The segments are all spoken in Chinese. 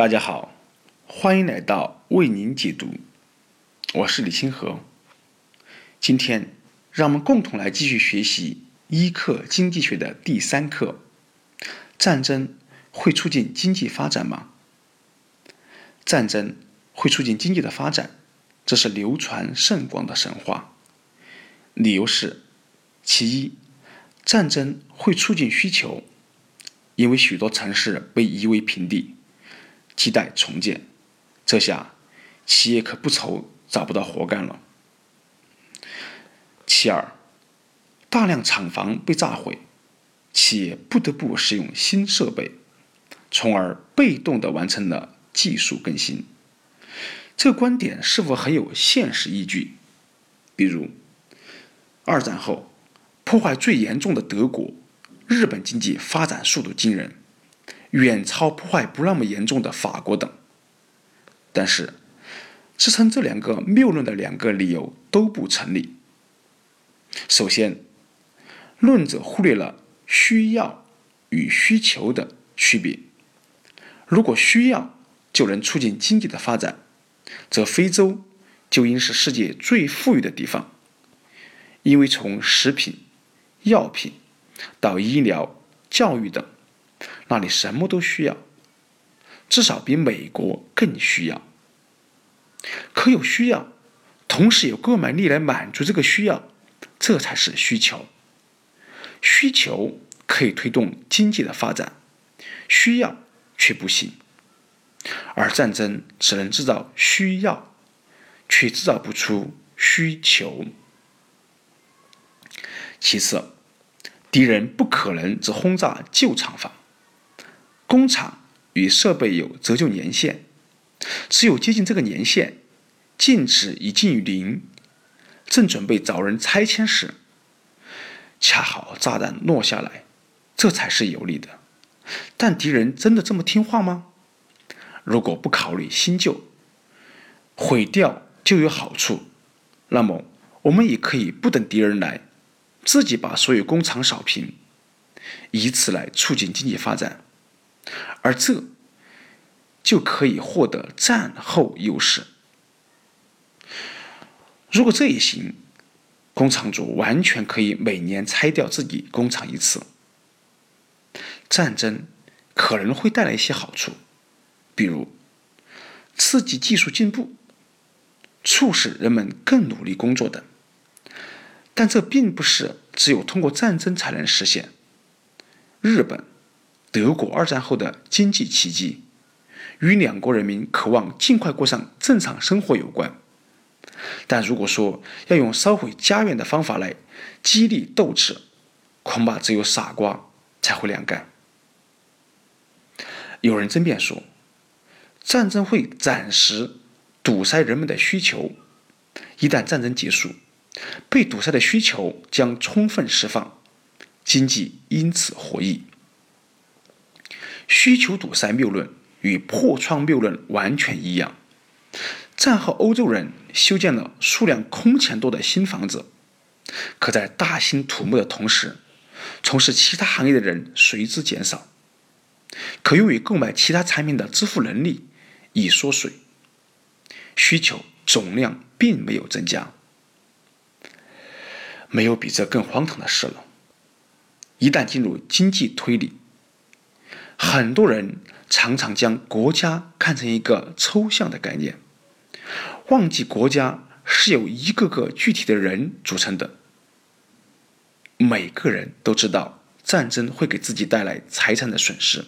大家好，欢迎来到为您解读，我是李清河。今天，让我们共同来继续学习一课经济学的第三课：战争会促进经济发展吗？战争会促进经济的发展，这是流传甚广的神话。理由是：其一，战争会促进需求，因为许多城市被夷为平地。期待重建，这下企业可不愁找不到活干了。其二，大量厂房被炸毁，企业不得不使用新设备，从而被动的完成了技术更新。这个观点是否很有现实依据？比如，二战后破坏最严重的德国、日本经济发展速度惊人。远超破坏不那么严重的法国等，但是支撑这两个谬论的两个理由都不成立。首先，论者忽略了需要与需求的区别。如果需要就能促进经济的发展，则非洲就应是世界最富裕的地方，因为从食品、药品到医疗、教育等。那里什么都需要，至少比美国更需要。可有需要，同时有购买力来满足这个需要，这才是需求。需求可以推动经济的发展，需要却不行。而战争只能制造需要，却制造不出需求。其次，敌人不可能只轰炸旧厂房。工厂与设备有折旧年限，只有接近这个年限，净值已近于零，正准备找人拆迁时，恰好炸弹落下来，这才是有利的。但敌人真的这么听话吗？如果不考虑新旧，毁掉就有好处，那么我们也可以不等敌人来，自己把所有工厂扫平，以此来促进经济发展。而这就可以获得战后优势。如果这也行，工厂主完全可以每年拆掉自己工厂一次。战争可能会带来一些好处，比如刺激技术进步，促使人们更努力工作等。但这并不是只有通过战争才能实现。日本。德国二战后的经济奇迹，与两国人民渴望尽快过上正常生活有关。但如果说要用烧毁家园的方法来激励斗志，恐怕只有傻瓜才会那样干。有人争辩说，战争会暂时堵塞人们的需求，一旦战争结束，被堵塞的需求将充分释放，经济因此获益。需求堵塞谬论与破窗谬论完全一样。战后欧洲人修建了数量空前多的新房子，可在大兴土木的同时，从事其他行业的人随之减少，可用于购买其他产品的支付能力已缩水，需求总量并没有增加。没有比这更荒唐的事了。一旦进入经济推理。很多人常常将国家看成一个抽象的概念，忘记国家是由一个个具体的人组成的。每个人都知道战争会给自己带来财产的损失，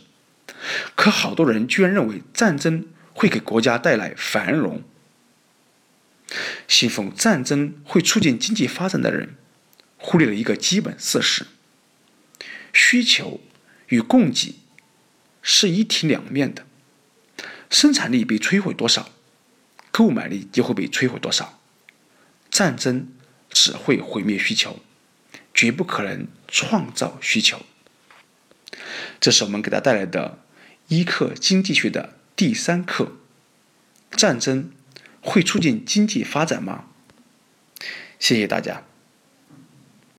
可好多人居然认为战争会给国家带来繁荣。信奉战争会促进经济发展的人，忽略了一个基本事实：需求与供给。是一体两面的，生产力被摧毁多少，购买力就会被摧毁多少。战争只会毁灭需求，绝不可能创造需求。这是我们给他带来的一课经济学的第三课：战争会促进经济发展吗？谢谢大家。